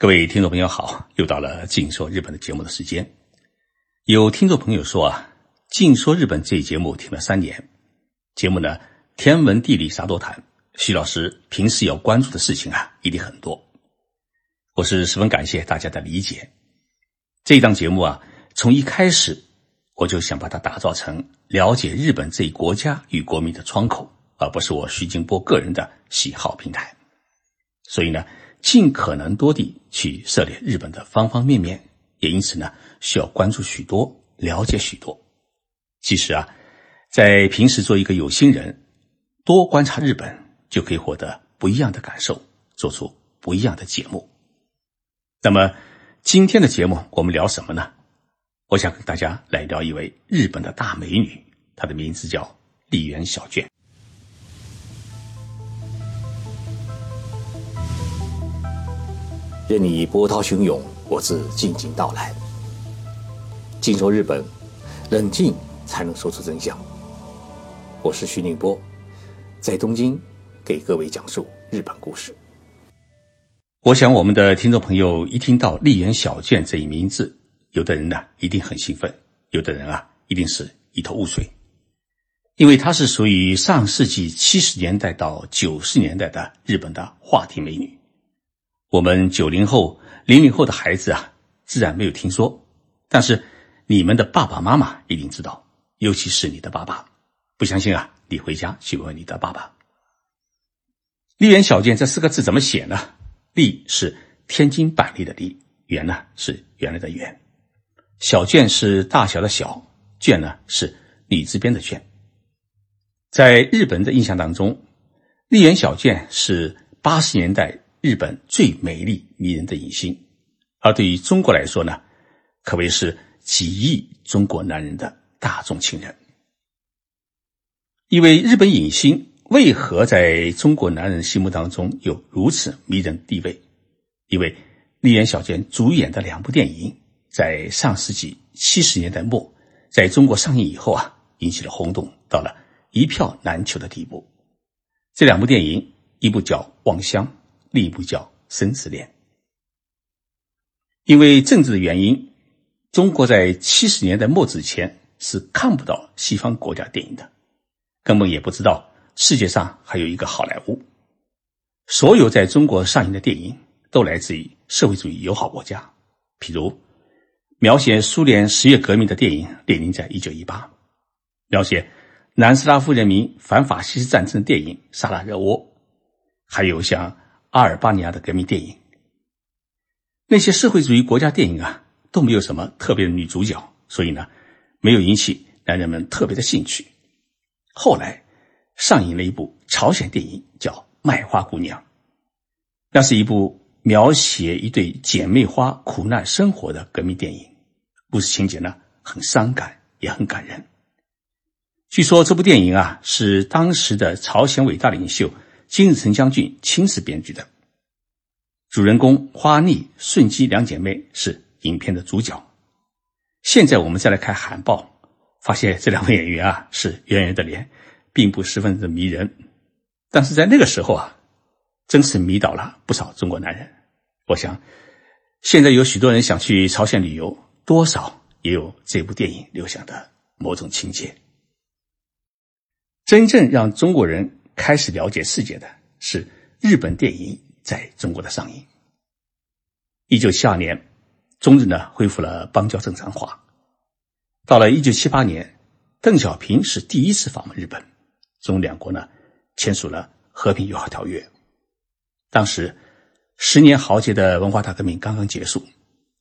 各位听众朋友好，又到了《静说日本》的节目的时间。有听众朋友说啊，《静说日本》这一节目听了三年，节目呢天文地理啥都谈，徐老师平时要关注的事情啊一定很多。我是十分感谢大家的理解。这一档节目啊，从一开始我就想把它打造成了解日本这一国家与国民的窗口，而不是我徐静波个人的喜好平台。所以呢。尽可能多地去涉猎日本的方方面面，也因此呢，需要关注许多，了解许多。其实啊，在平时做一个有心人，多观察日本，就可以获得不一样的感受，做出不一样的节目。那么今天的节目我们聊什么呢？我想跟大家来聊一位日本的大美女，她的名字叫丽媛小卷。任你波涛汹涌，我自静静到来。静说日本，冷静才能说出真相。我是徐宁波，在东京给各位讲述日本故事。我想，我们的听众朋友一听到丽园小卷这一名字，有的人呢一定很兴奋，有的人啊一定是一头雾水，因为她是属于上世纪七十年代到九十年代的日本的话题美女。我们九零后、零零后的孩子啊，自然没有听说，但是你们的爸爸妈妈一定知道，尤其是你的爸爸。不相信啊，你回家去问你的爸爸。丽园小卷这四个字怎么写呢？丽是天津板栗的栗，园呢是原来的园，小卷是大小的小，卷呢是李字边的卷。在日本的印象当中，丽园小卷是八十年代。日本最美丽迷人的影星，而对于中国来说呢，可谓是几亿中国男人的大众情人。一位日本影星为何在中国男人心目当中有如此迷人地位？因为丽园小娟主演的两部电影，在上世纪七十年代末在中国上映以后啊，引起了轰动，到了一票难求的地步。这两部电影，一部叫《望乡》。另一部叫《生死恋》，因为政治的原因，中国在七十年代末之前是看不到西方国家电影的，根本也不知道世界上还有一个好莱坞。所有在中国上映的电影都来自于社会主义友好国家，譬如描写苏联十月革命的电影《列宁在一九一八》，描写南斯拉夫人民反法西斯战争的电影《萨拉热窝》，还有像。阿尔巴尼亚的革命电影，那些社会主义国家电影啊，都没有什么特别的女主角，所以呢，没有引起男人们特别的兴趣。后来上映了一部朝鲜电影，叫《卖花姑娘》，那是一部描写一对姐妹花苦难生活的革命电影，故事情节呢很伤感，也很感人。据说这部电影啊，是当时的朝鲜伟大领袖。金日成将军亲自编剧的，主人公花丽、顺姬两姐妹是影片的主角。现在我们再来看海报，发现这两位演员啊是圆圆的脸，并不十分的迷人。但是在那个时候啊，真是迷倒了不少中国男人。我想，现在有许多人想去朝鲜旅游，多少也有这部电影留下的某种情节。真正让中国人。开始了解世界的是日本电影在中国的上映。一九七二年，中日呢恢复了邦交正常化。到了一九七八年，邓小平是第一次访问日本，中两国呢签署了和平友好条约。当时，十年豪杰的文化大革命刚刚结束，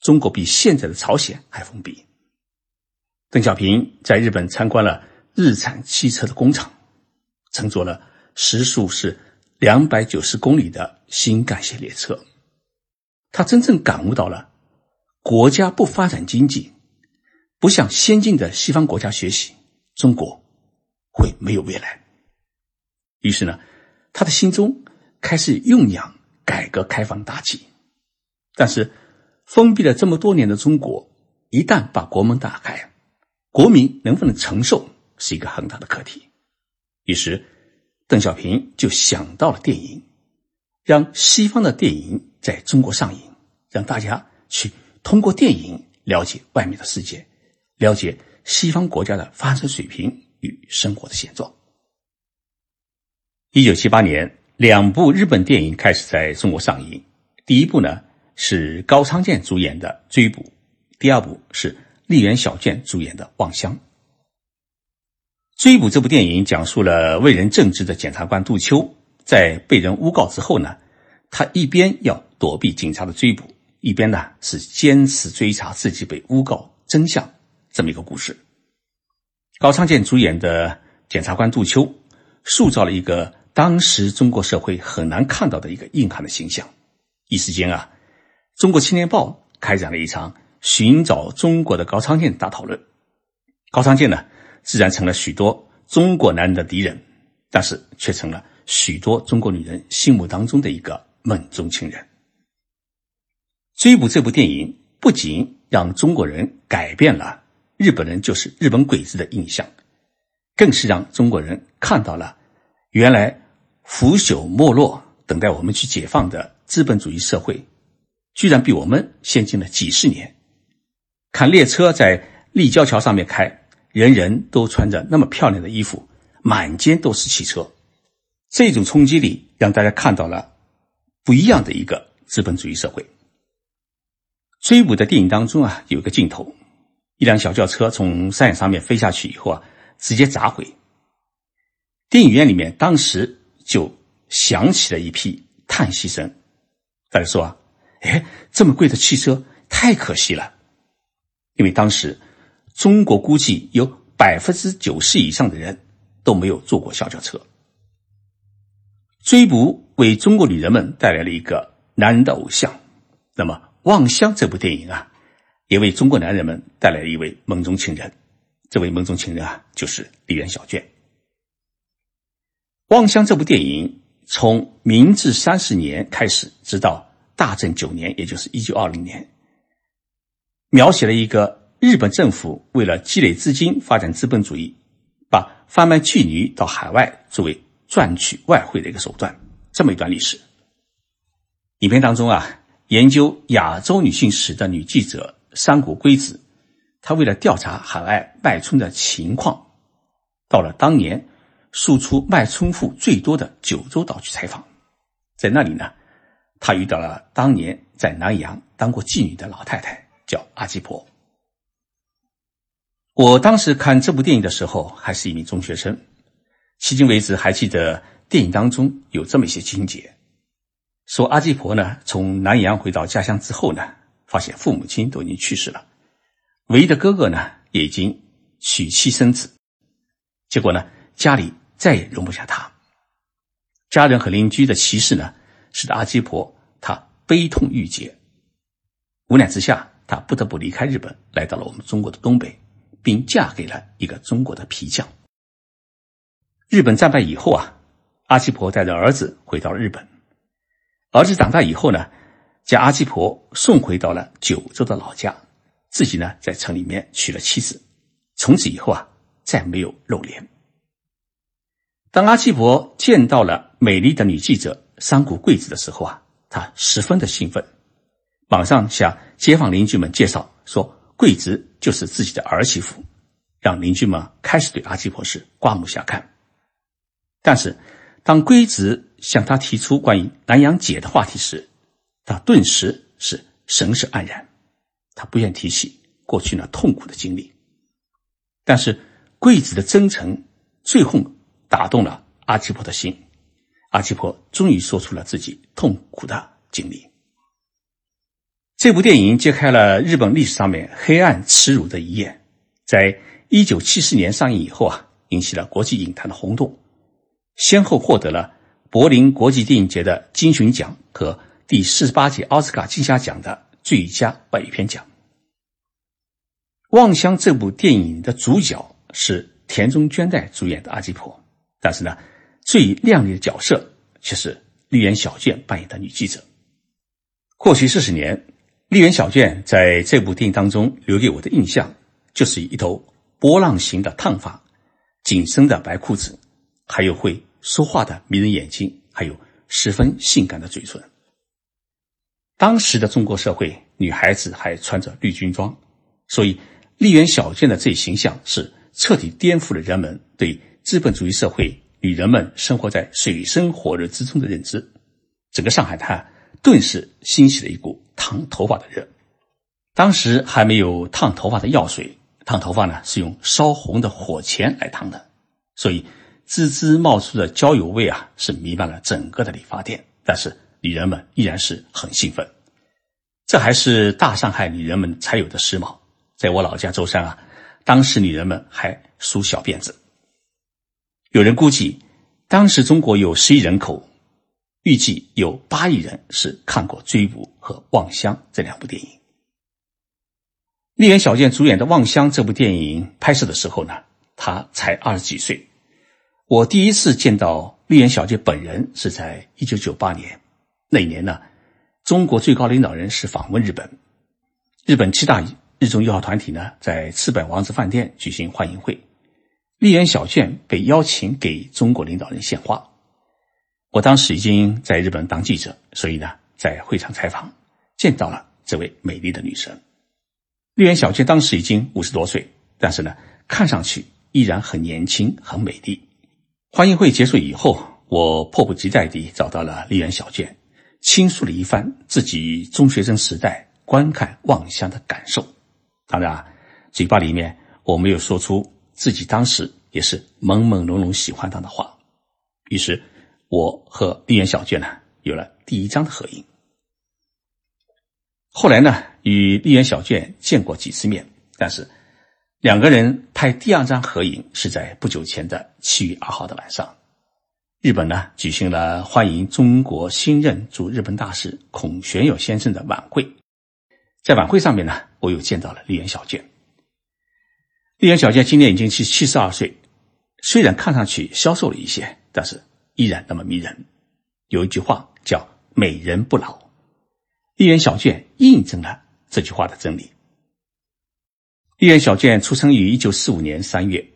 中国比现在的朝鲜还封闭。邓小平在日本参观了日产汽车的工厂，乘坐了。时速是两百九十公里的新干线列车，他真正感悟到了国家不发展经济，不向先进的西方国家学习，中国会没有未来。于是呢，他的心中开始酝酿改革开放大计。但是，封闭了这么多年的中国，一旦把国门打开，国民能不能承受，是一个很大的课题。于是。邓小平就想到了电影，让西方的电影在中国上映，让大家去通过电影了解外面的世界，了解西方国家的发展水平与生活的现状。一九七八年，两部日本电影开始在中国上映。第一部呢是高仓健主演的《追捕》，第二部是立原小卷主演的《望乡》。《追捕》这部电影讲述了为人正直的检察官杜秋，在被人诬告之后呢，他一边要躲避警察的追捕，一边呢是坚持追查自己被诬告真相这么一个故事。高仓健主演的检察官杜秋，塑造了一个。当时中国社会很难看到的一个硬汉的形象，一时间啊，中国青年报开展了一场寻找中国的高仓健大讨论。高仓健呢，自然成了许多中国男人的敌人，但是却成了许多中国女人心目当中的一个梦中情人。追捕这部电影不仅让中国人改变了日本人就是日本鬼子的印象，更是让中国人看到了。原来腐朽没落、等待我们去解放的资本主义社会，居然比我们先进了几十年。看列车在立交桥上面开，人人都穿着那么漂亮的衣服，满街都是汽车。这种冲击力让大家看到了不一样的一个资本主义社会。追捕的电影当中啊，有个镜头，一辆小轿车从山崖上面飞下去以后啊，直接砸毁。电影院里面当时就响起了一批叹息声，大家说啊，哎，这么贵的汽车太可惜了，因为当时中国估计有百分之九十以上的人都没有坐过小轿车。追捕为中国女人们带来了一个男人的偶像，那么《望乡》这部电影啊，也为中国男人们带来了一位梦中情人，这位梦中情人啊，就是梨园小卷。《望乡》这部电影从明治三十年开始，直到大正九年，也就是一九二零年，描写了一个日本政府为了积累资金发展资本主义，把贩卖妓女到海外作为赚取外汇的一个手段，这么一段历史。影片当中啊，研究亚洲女性史的女记者山谷圭子，她为了调查海外卖春的情况，到了当年。输出卖春户最多的九州岛去采访，在那里呢，他遇到了当年在南洋当过妓女的老太太，叫阿基婆。我当时看这部电影的时候还是一名中学生，迄今为止还记得电影当中有这么一些情节：说阿基婆呢从南洋回到家乡之后呢，发现父母亲都已经去世了，唯一的哥哥呢也已经娶妻生子，结果呢家里。再也容不下他。家人和邻居的歧视呢，使得阿基婆她悲痛欲绝。无奈之下，她不得不离开日本，来到了我们中国的东北，并嫁给了一个中国的皮匠。日本战败以后啊，阿七婆带着儿子回到了日本。儿子长大以后呢，将阿七婆送回到了九州的老家，自己呢在城里面娶了妻子。从此以后啊，再没有露脸。当阿七婆见到了美丽的女记者山谷贵子的时候啊，她十分的兴奋，马上向街坊邻居们介绍说，贵子就是自己的儿媳妇，让邻居们开始对阿基婆是刮目相看。但是，当贵子向他提出关于南洋姐的话题时，他顿时是神色黯然，他不愿提起过去那痛苦的经历。但是，贵子的真诚最后。打动了阿基婆的心，阿基婆终于说出了自己痛苦的经历。这部电影揭开了日本历史上面黑暗耻辱的一页，在一九七四年上映以后啊，引起了国际影坛的轰动，先后获得了柏林国际电影节的金熊奖和第四十八届奥斯卡金像奖的最佳外语片奖。《望乡》这部电影的主角是田中绢代主演的阿基婆。但是呢，最亮丽的角色却是丽媛小卷扮演的女记者。过去四十年，丽媛小卷在这部电影当中留给我的印象，就是一头波浪形的烫发、紧身的白裤子，还有会说话的迷人眼睛，还有十分性感的嘴唇。当时的中国社会，女孩子还穿着绿军装，所以丽园小卷的这一形象是彻底颠覆了人们对资本主义社会女人们生活在水深火热之中的认知。整个上海滩顿时兴起了一股烫头发的热。当时还没有烫头发的药水，烫头发呢是用烧红的火钳来烫的，所以滋滋冒出的焦油味啊，是弥漫了整个的理发店。但是。女人们依然是很兴奋，这还是大上海女人们才有的时髦。在我老家舟山啊，当时女人们还梳小辫子。有人估计，当时中国有十亿人口，预计有八亿人是看过《追捕》和《望乡》这两部电影。丽园小健主演的《望乡》这部电影拍摄的时候呢，他才二十几岁。我第一次见到丽园小健本人是在一九九八年。那一年呢，中国最高领导人是访问日本，日本七大日中友好团体呢在赤坂王子饭店举行欢迎会，立原小卷被邀请给中国领导人献花。我当时已经在日本当记者，所以呢在会场采访，见到了这位美丽的女神。立原小娟当时已经五十多岁，但是呢看上去依然很年轻、很美丽。欢迎会结束以后，我迫不及待地找到了立原小娟。倾诉了一番自己中学生时代观看《望乡》的感受，当然，嘴巴里面我没有说出自己当时也是朦朦胧胧喜欢他的话。于是，我和丽媛小娟呢有了第一张的合影。后来呢，与丽媛小娟见过几次面，但是两个人拍第二张合影是在不久前的七月二号的晚上。日本呢举行了欢迎中国新任驻日本大使孔玄友先生的晚会，在晚会上面呢，我又见到了丽媛小娟。丽媛小娟今年已经七七十二岁，虽然看上去消瘦了一些，但是依然那么迷人。有一句话叫“美人不老”，丽媛小娟印证了这句话的真理。丽媛小娟出生于一九四五年三月，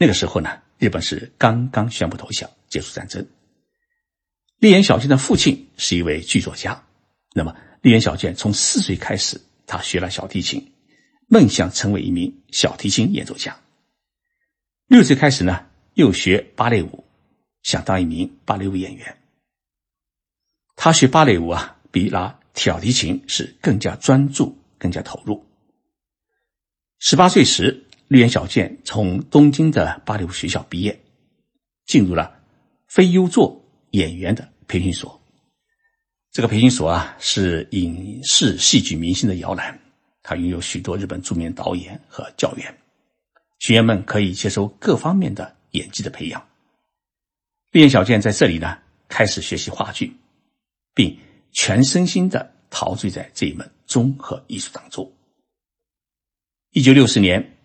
那个时候呢，日本是刚刚宣布投降。结束战争。丽媛小娟的父亲是一位剧作家，那么丽媛小娟从四岁开始，她学了小提琴，梦想成为一名小提琴演奏家。六岁开始呢，又学芭蕾舞，想当一名芭蕾舞演员。他学芭蕾舞啊，比拉小提琴是更加专注、更加投入。十八岁时，丽媛小健从东京的芭蕾舞学校毕业，进入了。非优作演员的培训所，这个培训所啊是影视戏剧明星的摇篮，它拥有许多日本著名导演和教员，学员们可以接受各方面的演技的培养。练小健在这里呢开始学习话剧，并全身心的陶醉在这一门综合艺术当中。一九六四年，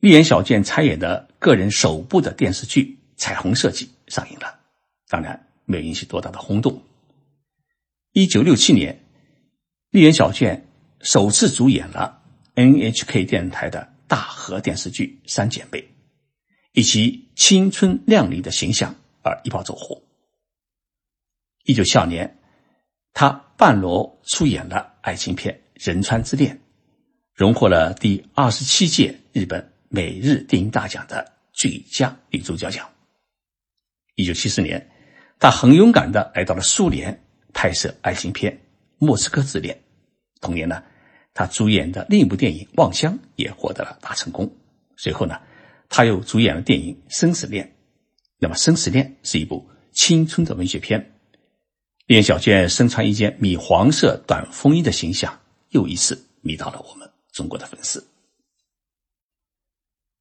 丽媛小健参演的个人首部的电视剧《彩虹设计》。上映了，当然没有引起多大的轰动。一九六七年，丽媛小卷首次主演了 NHK 电视台的大河电视剧《三姐妹》，以其青春靓丽的形象而一炮走红。一九七二年，他半裸出演了爱情片《仁川之恋》，荣获了第二十七届日本每日电影大奖的最佳女主角奖。一九七四年，他很勇敢的来到了苏联拍摄爱情片《莫斯科之恋》。同年呢，他主演的另一部电影《望乡》也获得了大成功。随后呢，他又主演了电影《生死恋》。那么，《生死恋》是一部青春的文学片。练小娟身穿一件米黄色短风衣的形象，又一次迷倒了我们中国的粉丝。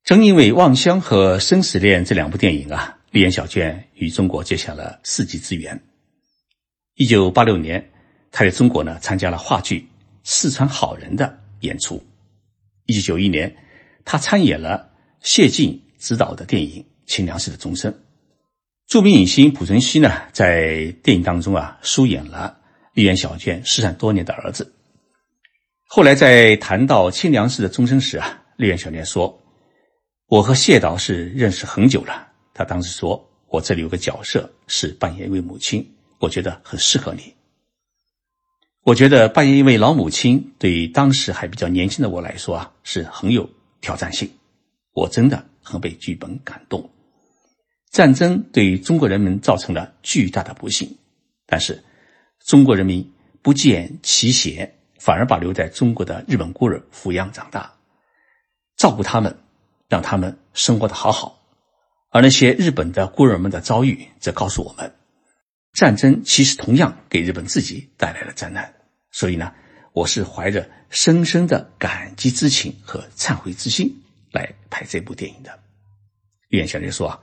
正因为《望乡》和《生死恋》这两部电影啊。丽媛小娟与中国结下了世纪之缘。一九八六年，她在中国呢参加了话剧《四川好人》的演出。一九九一年，她参演了谢晋执导的电影《清凉寺的钟声》。著名影星濮存昕呢，在电影当中啊，疏演了丽媛小娟失散多年的儿子。后来在谈到《清凉寺的钟声》时啊，丽媛小娟说：“我和谢导是认识很久了。”他当时说：“我这里有个角色是扮演一位母亲，我觉得很适合你。”我觉得扮演一位老母亲，对当时还比较年轻的我来说啊，是很有挑战性。我真的很被剧本感动。战争对中国人民造成了巨大的不幸，但是中国人民不见其嫌，反而把留在中国的日本孤儿抚养长大，照顾他们，让他们生活的好好。而那些日本的孤儿们的遭遇，则告诉我们，战争其实同样给日本自己带来了灾难。所以呢，我是怀着深深的感激之情和忏悔之心来拍这部电影的。李岩小姐说啊。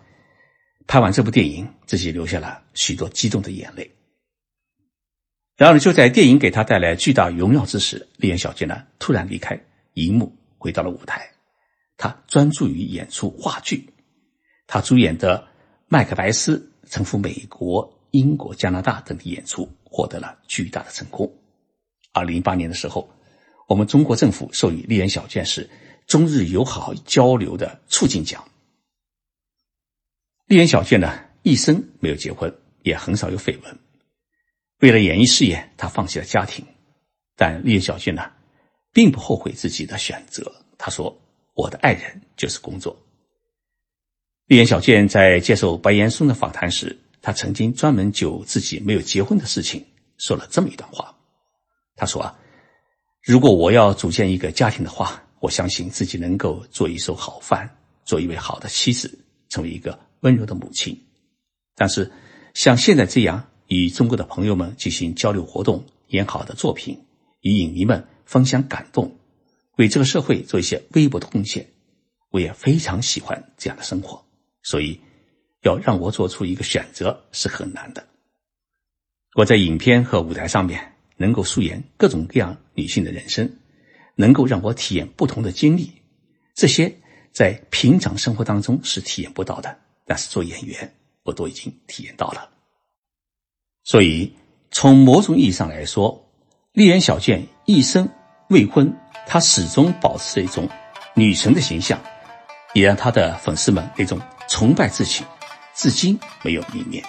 拍完这部电影，自己流下了许多激动的眼泪。然而，就在电影给他带来巨大荣耀之时，丽媛小姐呢突然离开荧幕，回到了舞台。她专注于演出话剧。她主演的《麦克白斯》曾赴美国、英国、加拿大等地演出，获得了巨大的成功。二零一八年的时候，我们中国政府授予丽媛小娟是中日友好交流的促进奖。丽媛小娟呢，一生没有结婚，也很少有绯闻。为了演艺事业，她放弃了家庭。但丽媛小娟呢，并不后悔自己的选择。她说：“我的爱人就是工作。”丽媛小娟在接受白岩松的访谈时，她曾经专门就自己没有结婚的事情说了这么一段话。她说：“啊，如果我要组建一个家庭的话，我相信自己能够做一手好饭，做一位好的妻子，成为一个。”温柔的母亲，但是像现在这样与中国的朋友们进行交流活动、演好的作品，与影迷们分享感动，为这个社会做一些微薄的贡献，我也非常喜欢这样的生活。所以，要让我做出一个选择是很难的。我在影片和舞台上面能够素颜各种各样女性的人生，能够让我体验不同的经历，这些在平常生活当中是体验不到的。但是做演员，我都已经体验到了。所以从某种意义上来说，丽媛小贱一生未婚，她始终保持着一种女神的形象，也让她的粉丝们那种崇拜之情，至今没有泯灭。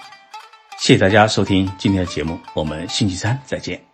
谢谢大家收听今天的节目，我们星期三再见。